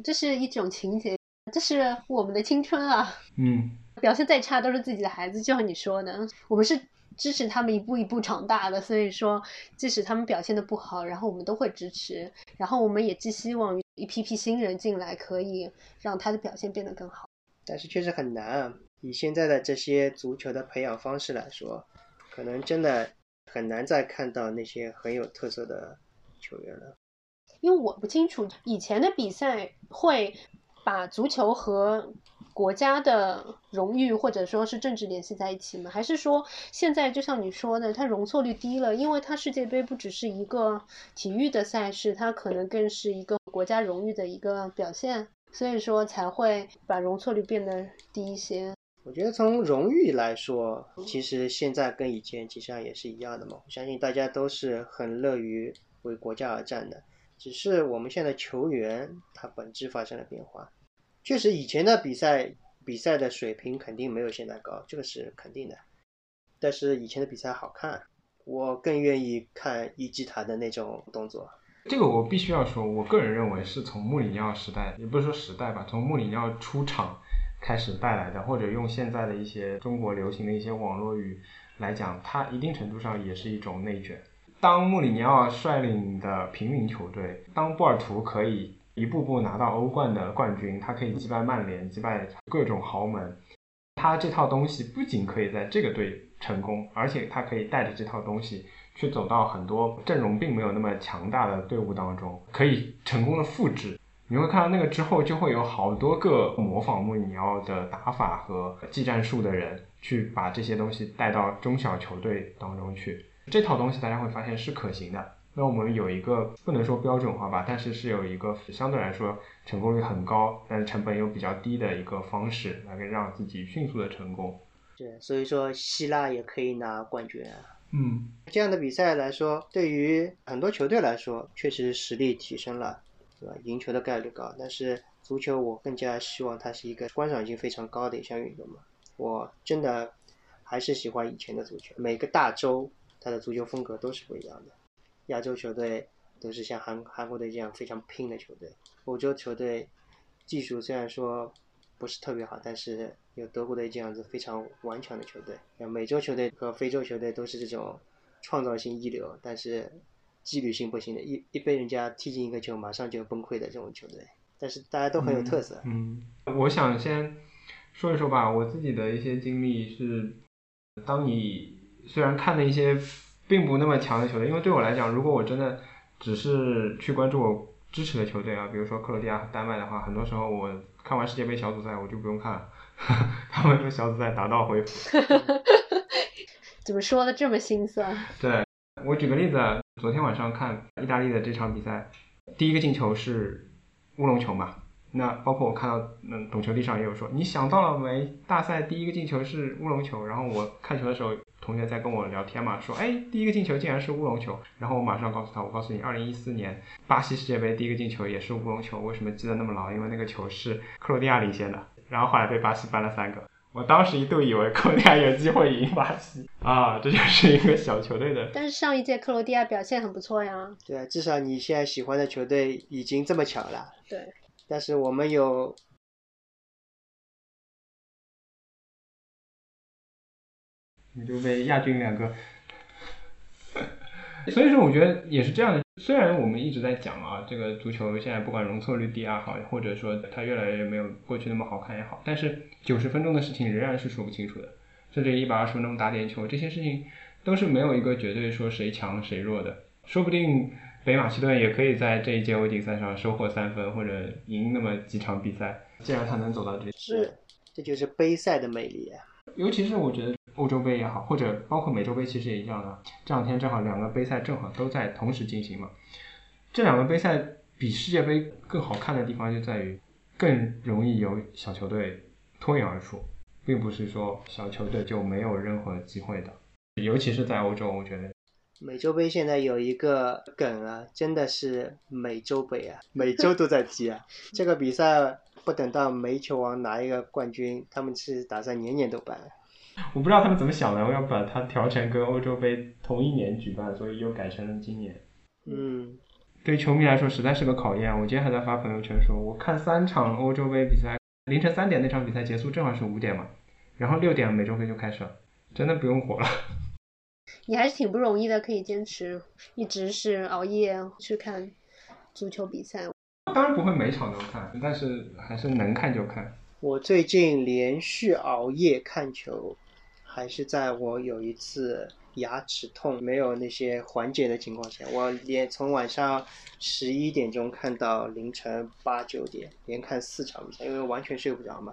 这是一种情节，这是我们的青春啊。嗯，表现再差都是自己的孩子，就像你说的，我们是。支持他们一步一步长大的，所以说，即使他们表现的不好，然后我们都会支持，然后我们也寄希望于一批批新人进来，可以让他的表现变得更好。但是确实很难啊，以现在的这些足球的培养方式来说，可能真的很难再看到那些很有特色的球员了。因为我不清楚以前的比赛会把足球和。国家的荣誉或者说是政治联系在一起吗？还是说现在就像你说的，它容错率低了？因为它世界杯不只是一个体育的赛事，它可能更是一个国家荣誉的一个表现，所以说才会把容错率变得低一些。我觉得从荣誉来说，其实现在跟以前其实上也是一样的嘛。我相信大家都是很乐于为国家而战的，只是我们现在球员他本质发生了变化。确实，以前的比赛比赛的水平肯定没有现在高，这个是肯定的。但是以前的比赛好看，我更愿意看伊基塔的那种动作。这个我必须要说，我个人认为是从穆里尼奥时代，也不是说时代吧，从穆里尼奥出场开始带来的，或者用现在的一些中国流行的一些网络语来讲，它一定程度上也是一种内卷。当穆里尼奥率领的平民球队，当波尔图可以。一步步拿到欧冠的冠军，他可以击败曼联，击败各种豪门。他这套东西不仅可以在这个队成功，而且他可以带着这套东西去走到很多阵容并没有那么强大的队伍当中，可以成功的复制。你会看到那个之后，就会有好多个模仿穆里尼奥的打法和技战术的人，去把这些东西带到中小球队当中去。这套东西大家会发现是可行的。那我们有一个不能说标准化吧，但是是有一个相对来说成功率很高，但是成本又比较低的一个方式，来让自己迅速的成功。对，所以说希腊也可以拿冠军啊。嗯，这样的比赛来说，对于很多球队来说，确实实力提升了，对吧？赢球的概率高。但是足球，我更加希望它是一个观赏性非常高的一项运动嘛。我真的还是喜欢以前的足球，每个大洲它的足球风格都是不一样的。亚洲球队都是像韩韩国队这样非常拼的球队，欧洲球队技术虽然说不是特别好，但是有德国队这样子非常顽强的球队。像美洲球队和非洲球队都是这种创造性一流，但是纪律性不行的，一一被人家踢进一个球马上就崩溃的这种球队。但是大家都很有特色。嗯，我想先说一说吧，我自己的一些经历是，当你虽然看了一些。并不那么强的球队，因为对我来讲，如果我真的只是去关注我支持的球队啊，比如说克罗地亚、丹麦的话，很多时候我看完世界杯小组赛我就不用看了，他们说小组赛打道回府。怎么说的这么心酸？对我举个例子，昨天晚上看意大利的这场比赛，第一个进球是乌龙球嘛？那包括我看到，嗯，懂球帝上也有说，你想到了没？大赛第一个进球是乌龙球，然后我看球的时候。同学在跟我聊天嘛，说哎第一个进球竟然是乌龙球，然后我马上告诉他，我告诉你，二零一四年巴西世界杯第一个进球也是乌龙球，为什么记得那么牢？因为那个球是克罗地亚领先的，然后后来被巴西扳了三个。我当时一度以为克罗地亚有机会赢巴西啊，这就是一个小球队的。但是上一届克罗地亚表现很不错呀。对啊，至少你现在喜欢的球队已经这么强了。对。但是我们有你就被亚军两个，所以说我觉得也是这样的。虽然我们一直在讲啊，这个足球现在不管容错率低也好，或者说它越来越没有过去那么好看也好，但是九十分钟的事情仍然是说不清楚的。甚至一百二十分钟打点球，这些事情都是没有一个绝对说谁强谁弱的。说不定北马其顿也可以在这一届欧锦赛上收获三分，或者赢那么几场比赛。既然他能走到这，是，这就是杯赛的魅力啊！尤其是我觉得欧洲杯也好，或者包括美洲杯，其实也一样的。这两天正好两个杯赛正好都在同时进行嘛。这两个杯赛比世界杯更好看的地方就在于，更容易有小球队脱颖而出，并不是说小球队就没有任何机会的。尤其是在欧洲，我觉得美洲杯现在有一个梗啊，真的是美洲杯啊，每周都在踢啊。这个比赛不等到煤球王拿一个冠军，他们是打算年年都办。我不知道他们怎么想的，我要把它调成跟欧洲杯同一年举办，所以又改成了今年。嗯。对球迷来说实在是个考验。我今天还在发朋友圈说，我看三场欧洲杯比赛，凌晨三点那场比赛结束正好是五点嘛，然后六点美洲杯就开始了，真的不用活了。你还是挺不容易的，可以坚持一直是熬夜去看足球比赛。当然不会每场都看，但是还是能看就看。我最近连续熬夜看球，还是在我有一次。牙齿痛没有那些缓解的情况下，我连从晚上十一点钟看到凌晨八九点，连看四场比赛，因为完全睡不着嘛。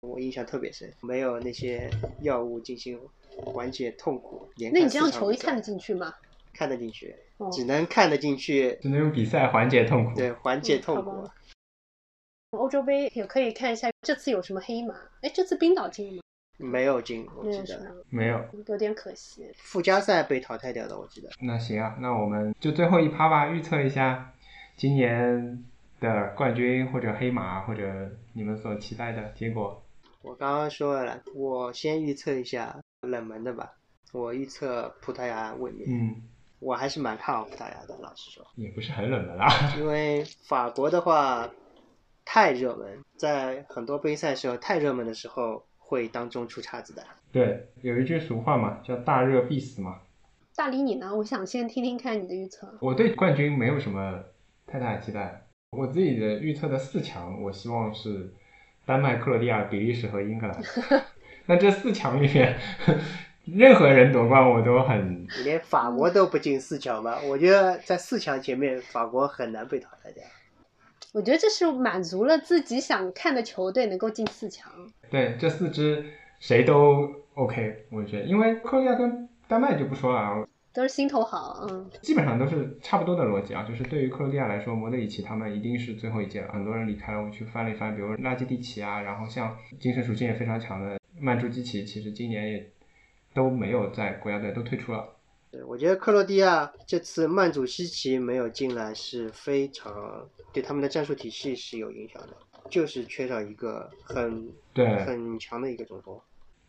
我印象特别深，没有那些药物进行缓解痛苦。连那你这样球衣看得进去吗？看得进去，只能看得进去，只能用比赛缓解痛苦。对，缓解痛苦。欧洲杯也可以看一下，这次有什么黑马？哎，这次冰岛进了吗？没有进，我记得没有，有点可惜。附加赛被淘汰掉的，我记得。那行啊，那我们就最后一趴吧，预测一下今年的冠军或者黑马或者你们所期待的结果。我刚刚说了，我先预测一下冷门的吧。我预测葡萄牙卫冕。嗯，我还是蛮看好葡萄牙的，老实说。也不是很冷门啦。因为法国的话太热门，在很多杯赛时候太热门的时候。会当中出岔子的。对，有一句俗话嘛，叫“大热必死”嘛。大理你呢？我想先听听看你的预测。我对冠军没有什么太大的期待。我自己的预测的四强，我希望是丹麦、克罗地亚、比利时和英格兰。那这四强里面，任何人夺冠我都很。连法国都不进四强吗？我觉得在四强前面，法国很难被淘汰掉。我觉得这是满足了自己想看的球队能够进四强。对，这四支谁都 OK，我觉得，因为克罗地亚跟丹麦就不说了，都是心头好，嗯，基本上都是差不多的逻辑啊。就是对于克罗地亚来说，莫德里奇他们一定是最后一届了，很多人离开了。我去翻了一翻，比如拉基蒂奇啊，然后像精神属性也非常强的曼朱基奇，其实今年也都没有在国家队，都退出了。对，我觉得克罗地亚这次曼祖西奇没有进来是非常对他们的战术体系是有影响的，就是缺少一个很对很强的一个中锋，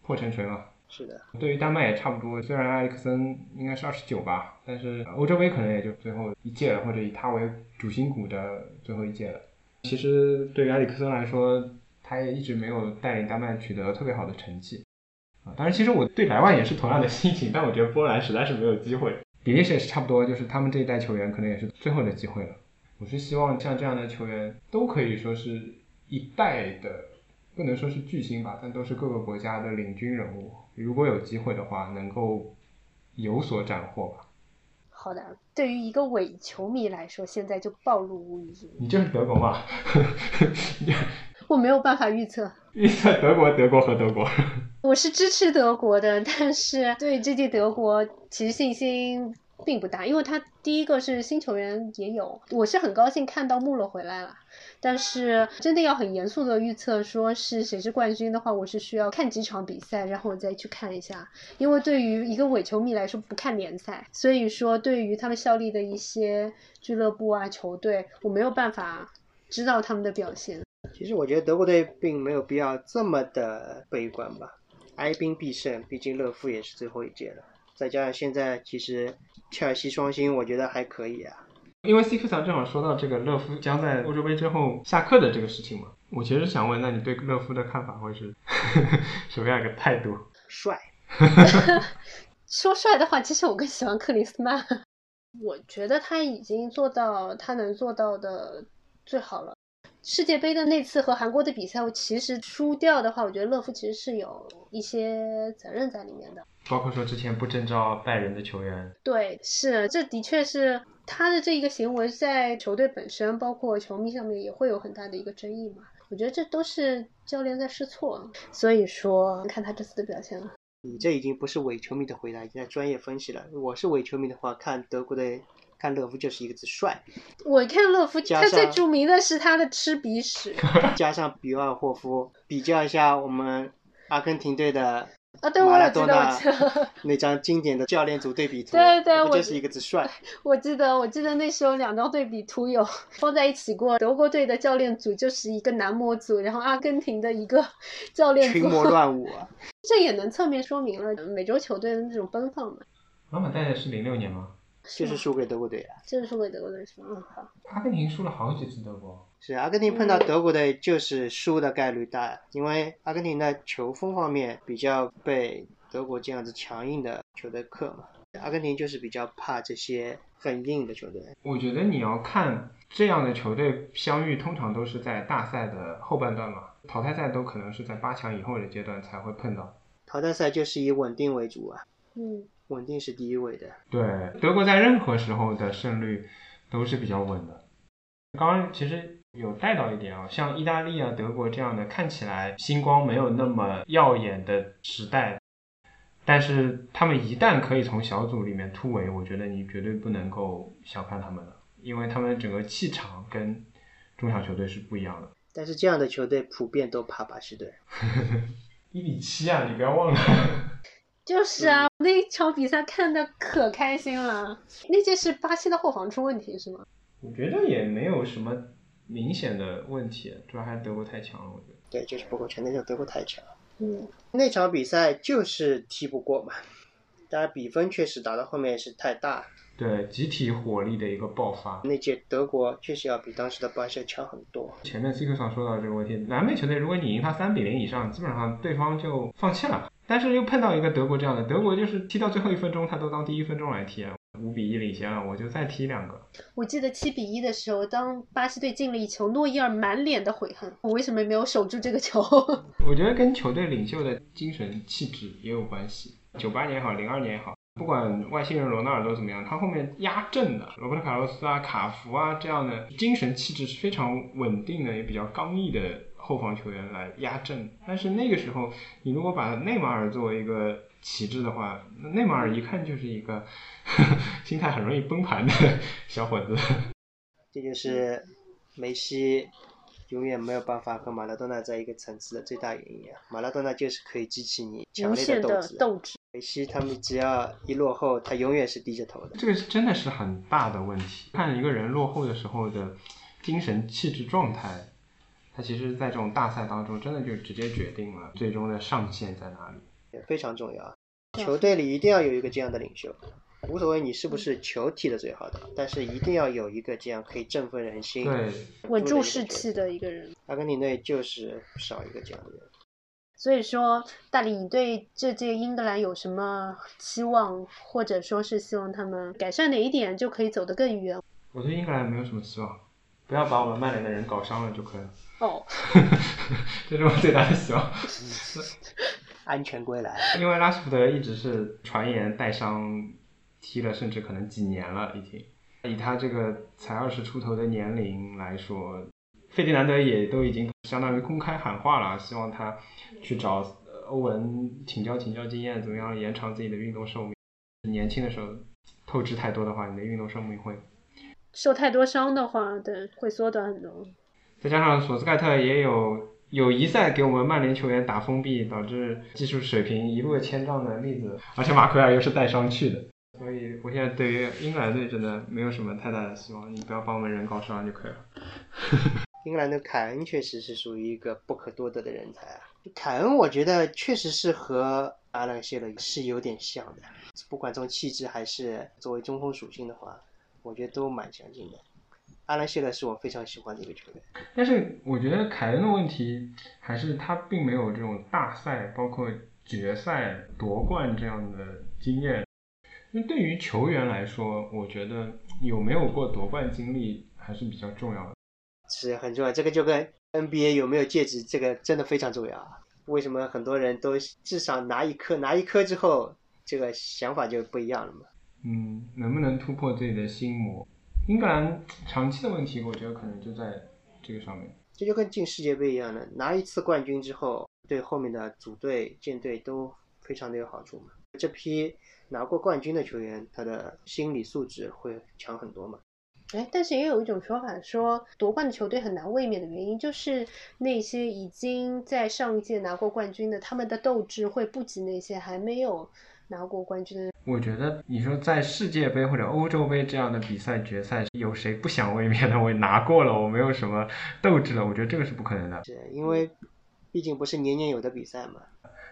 破城锤嘛。是的，对于丹麦也差不多，虽然埃里克森应该是二十九吧，但是欧洲杯可能也就最后一届了，或者以他为主心骨的最后一届了。其实对于埃里克森来说，他也一直没有带领丹麦取得特别好的成绩。啊，当然，其实我对莱万也是同样的心情，但我觉得波兰实在是没有机会。比利时也是差不多，就是他们这一代球员可能也是最后的机会了。我是希望像这样的球员都可以说是一代的，不能说是巨星吧，但都是各个国家的领军人物。如果有机会的话，能够有所斩获吧。好的，对于一个伪球迷来说，现在就暴露无遗。你就是德国吗？我没有办法预测。预测德国，德国和德国。我是支持德国的，但是对这届德国其实信心并不大，因为他第一个是新球员也有，我是很高兴看到穆勒回来了。但是真的要很严肃的预测说是谁是冠军的话，我是需要看几场比赛，然后我再去看一下。因为对于一个伪球迷来说，不看联赛，所以说对于他们效力的一些俱乐部啊、球队，我没有办法知道他们的表现。其实我觉得德国队并没有必要这么的悲观吧，哀兵必胜，毕竟勒夫也是最后一届了。再加上现在其实切尔西双星，我觉得还可以啊。因为 C Q 上正好说到这个勒夫将在欧洲杯之后下课的这个事情嘛，我其实想问，那你对勒夫的看法会是 什么样一个态度？帅。说帅的话，其实我更喜欢克里斯曼。我觉得他已经做到他能做到的最好了。世界杯的那次和韩国的比赛，我其实输掉的话，我觉得勒夫其实是有一些责任在里面的。包括说之前不征召拜仁的球员。对，是，这的确是他的这一个行为，在球队本身，包括球迷上面也会有很大的一个争议嘛。我觉得这都是教练在试错，所以说看他这次的表现了。你这已经不是伪球迷的回答，已经在专业分析了。我是伪球迷的话，看德国队。看勒夫就是一个字帅。我看勒夫，他最著名的是他的吃鼻屎。加上比尔霍夫，比较一下我们阿根廷队的啊，对，我也知道那张经典的教练组对比图，对对，我就是一个字帅。我记得，我记得那时候两张对比图有 放在一起过，德国队的教练组就是一个男模组，然后阿根廷的一个教练群魔乱舞啊。这也能侧面说明了美洲球队的那种奔放嘛。老马带的是零六年吗？就是输给德国队了！就是输给德国队是吗？嗯，好。阿根廷输了好几次德国。是阿根廷碰到德国队就是输的概率大，因为阿根廷的球风方面比较被德国这样子强硬的球队克嘛。阿根廷就是比较怕这些很硬的球队。我觉得你要看这样的球队相遇，通常都是在大赛的后半段嘛，淘汰赛都可能是在八强以后的阶段才会碰到。淘汰赛就是以稳定为主啊。嗯。稳定是第一位的。对，德国在任何时候的胜率都是比较稳的。刚刚其实有带到一点啊，像意大利啊、德国这样的看起来星光没有那么耀眼的时代，但是他们一旦可以从小组里面突围，我觉得你绝对不能够小看他们了，因为他们整个气场跟中小球队是不一样的。但是这样的球队普遍都怕巴西队。一比七啊，你不要忘了。就是啊，那一场比赛看的可开心了。那届是巴西的后防出问题是吗？我觉得也没有什么明显的问题，主要还是德国太强了。我觉得对，就是不够强，那时候德国太强。嗯，那场比赛就是踢不过嘛，当然比分确实打到后面是太大。对，集体火力的一个爆发。那届德国确实要比当时的巴西强很多。前面 C 克上说到这个问题，南美球队如果你赢他三比零以上，基本上对方就放弃了。但是又碰到一个德国这样的，德国就是踢到最后一分钟，他都当第一分钟来踢啊，五比一领先了，我就再踢两个。我记得七比一的时候，当巴西队进了一球，诺伊尔满脸的悔恨，我为什么没有守住这个球？我觉得跟球队领袖的精神气质也有关系。九八年也好，零二年也好，不管外星人罗纳尔多怎么样，他后面压阵的罗伯特卡洛斯啊、卡福啊这样的精神气质是非常稳定的，也比较刚毅的。后防球员来压阵，但是那个时候，你如果把内马尔作为一个旗帜的话，那内马尔一看就是一个 心态很容易崩盘的小伙子。这就是梅西永远没有办法和马拉多纳在一个层次的最大原因啊！马拉多纳就是可以激起你强烈的斗志，斗志。梅西他们只要一落后，他永远是低着头的。这个是真的是很大的问题。看一个人落后的时候的精神气质状态。他其实，在这种大赛当中，真的就直接决定了最终的上限在哪里，也非常重要。球队里一定要有一个这样的领袖，无所谓你是不是球踢的最好的，但是一定要有一个这样可以振奋人心、对稳住士气的一个人。阿根廷队就是少一个这样的人。所以说，大理，你对这届英格兰有什么期望，或者说是希望他们改善哪一点就可以走得更远？我对英格兰没有什么期望。不要把我们曼联的人搞伤了就可以了。哦，这是我最大的希望。安全归来。因为拉什福德一直是传言带伤踢了，甚至可能几年了已经。以他这个才二十出头的年龄来说，费迪南德也都已经相当于公开喊话了，希望他去找欧文请教请教经验，怎么样延长自己的运动寿命。年轻的时候透支太多的话，你的运动寿命会。受太多伤的话，对，会缩短很多。再加上索斯盖特也有有一赛给我们曼联球员打封闭，导致技术水平一落千丈的例子，而且马奎尔又是带伤去的，所以我现在对于英格兰队真的没有什么太大的希望，你不要把我们人搞伤就可以了。英格兰的凯恩确实是属于一个不可多得的人才啊。凯恩我觉得确实是和阿兰谢勒是有点像的，不管从气质还是作为中锋属性的话，我觉得都蛮相近的。阿兰谢勒是我非常喜欢的一个球员，但是我觉得凯恩的问题还是他并没有这种大赛，包括决赛夺冠这样的经验。因为对于球员来说，我觉得有没有过夺冠经历还是比较重要的。是很重要。这个就跟 NBA 有没有戒指，这个真的非常重要啊。为什么很多人都至少拿一颗，拿一颗之后，这个想法就不一样了嘛？嗯，能不能突破自己的心魔？英格兰长期的问题，我觉得可能就在这个上面。这就跟进世界杯一样的，拿一次冠军之后，对后面的组队、舰队都非常的有好处嘛。这批拿过冠军的球员，他的心理素质会强很多嘛。哎，但是也有一种说法说，夺冠的球队很难卫冕的原因，就是那些已经在上一届拿过冠军的，他们的斗志会不及那些还没有拿过冠军的。我觉得你说在世界杯或者欧洲杯这样的比赛决赛，有谁不想卫冕的？我拿过了，我没有什么斗志了。我觉得这个是不可能的。是因为毕竟不是年年有的比赛嘛。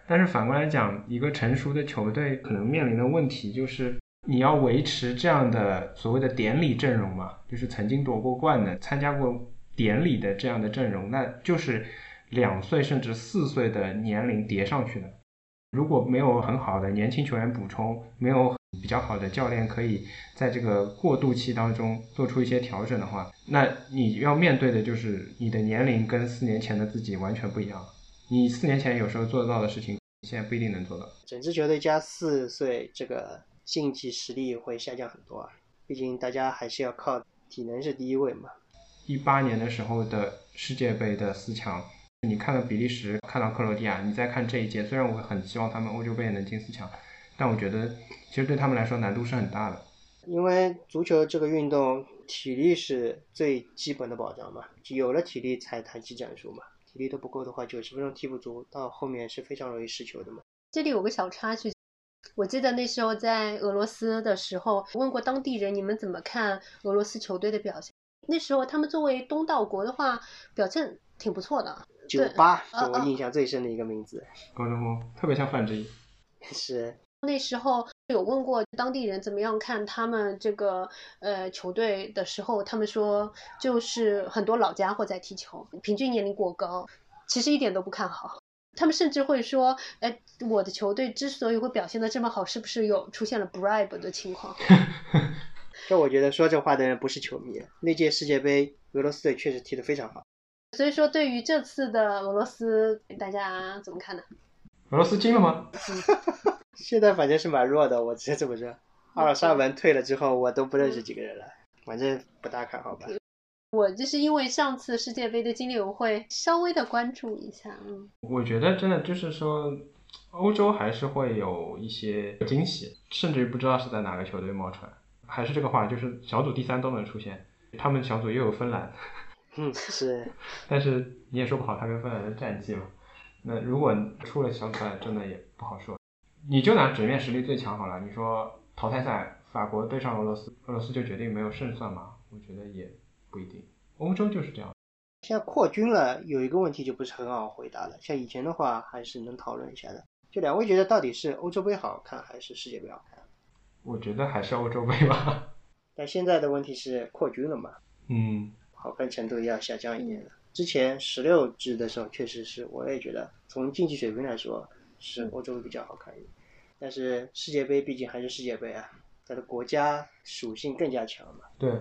但是反过来讲，一个成熟的球队可能面临的问题就是。你要维持这样的所谓的典礼阵容嘛，就是曾经夺过冠的、参加过典礼的这样的阵容，那就是两岁甚至四岁的年龄叠上去的。如果没有很好的年轻球员补充，没有比较好的教练可以在这个过渡期当中做出一些调整的话，那你要面对的就是你的年龄跟四年前的自己完全不一样。你四年前有时候做得到的事情，现在不一定能做到。整支球队加四岁，这个。竞技实力会下降很多啊，毕竟大家还是要靠体能是第一位嘛。一八年的时候的世界杯的四强，你看到比利时，看到克罗地亚，你再看这一届，虽然我很希望他们欧洲杯也能进四强，但我觉得其实对他们来说难度是很大的。因为足球这个运动，体力是最基本的保障嘛，有了体力才谈技战术嘛，体力都不够的话，九十分钟踢不足，到后面是非常容易失球的嘛。这里有个小插曲。我记得那时候在俄罗斯的时候，问过当地人，你们怎么看俄罗斯球队的表现？那时候他们作为东道国的话，表现挺不错的。九八是我印象最深的一个名字。高中锋特别像范志毅。是。那时候有问过当地人怎么样看他们这个呃球队的时候，他们说就是很多老家伙在踢球，平均年龄过高，其实一点都不看好。他们甚至会说：“哎，我的球队之所以会表现的这么好，是不是有出现了 bribe 的情况？” 这我觉得说这话的人不是球迷。那届世界杯，俄罗斯队确实踢得非常好。所以说，对于这次的俄罗斯，大家怎么看呢？俄罗斯进了吗？现在反正是蛮弱的，我直接这么说。阿尔沙文退了之后，我都不认识几个人了，反正不大看好吧。我就是因为上次世界杯的经历，我会稍微的关注一下。嗯，我觉得真的就是说，欧洲还是会有一些惊喜，甚至于不知道是在哪个球队冒出来。还是这个话，就是小组第三都能出现。他们小组又有芬兰，嗯，是。但是你也说不好他跟芬兰的战绩嘛。那如果出了小组赛，真的也不好说。你就拿纸面实力最强好了。你说淘汰赛法国对上俄罗斯，俄罗斯就决定没有胜算吗？我觉得也。不一定，欧洲就是这样。现在扩军了，有一个问题就不是很好回答了。像以前的话，还是能讨论一下的。就两位觉得到底是欧洲杯好看还是世界杯好看？我觉得还是欧洲杯吧。但现在的问题是扩军了嘛？嗯，好看程度要下降一点了。之前十六支的时候，确实是我也觉得从竞技水平来说是欧洲杯比较好看一点。但是世界杯毕竟还是世界杯啊，它的国家属性更加强嘛。对。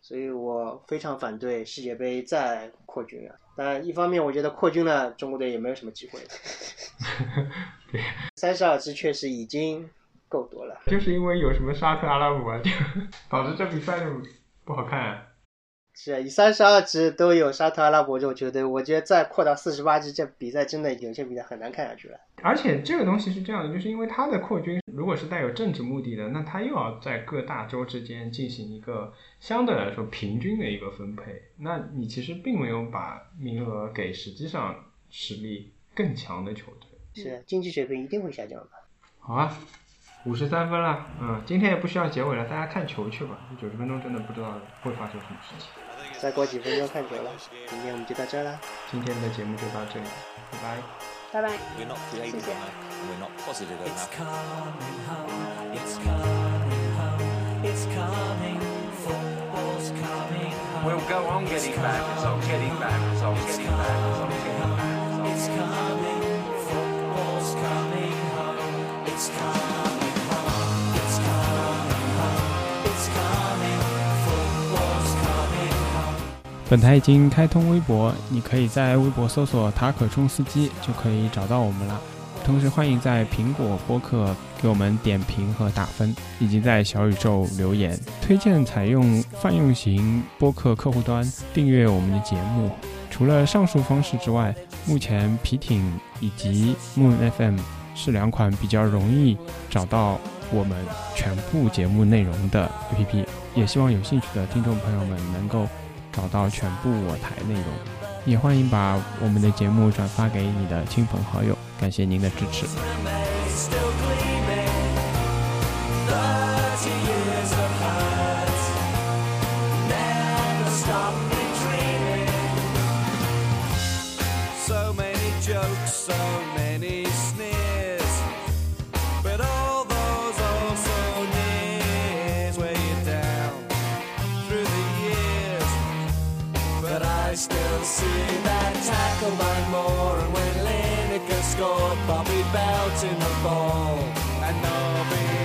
所以我非常反对世界杯再扩军啊！但一方面，我觉得扩军了，中国队也没有什么机会。三十二支确实已经够多了。就是因为有什么沙特阿拉伯，就 导致这比赛就不好看。是以三十二支都有沙特阿拉伯这种球队，我觉得再扩到四十八支，这比赛真的有些比赛很难看下去了。而且这个东西是这样的，就是因为它的扩军如果是带有政治目的的，那它又要在各大洲之间进行一个相对来说平均的一个分配，那你其实并没有把名额给实际上实力更强的球队。是经济水平一定会下降的。好啊，五十三分了，嗯，今天也不需要结尾了，大家看球去吧。这九十分钟真的不知道会发生什么事情。再过几分钟看球了，今天我们就到这儿了。今天的节目就到这里，拜拜。拜拜。We're not creative 谢谢 enough. We're not positive It's coming home, it's coming home, it's coming, football's coming home. We'll go on getting back, it's on getting back, it's on It's getting back, it's on coming getting home, back. it's coming, football's coming home, it's coming 本台已经开通微博，你可以在微博搜索“塔可冲司机”就可以找到我们了。同时，欢迎在苹果播客给我们点评和打分，以及在小宇宙留言。推荐采用泛用型播客客户端订阅我们的节目。除了上述方式之外，目前皮艇以及 Moon FM 是两款比较容易找到我们全部节目内容的 APP。也希望有兴趣的听众朋友们能够找到全部我台内容也欢迎把我们的节目转发给你的亲朋好友感谢您的支持。See that tackle by Moore, and when Lineker scored, Bobby Belt in the ball. And Nobby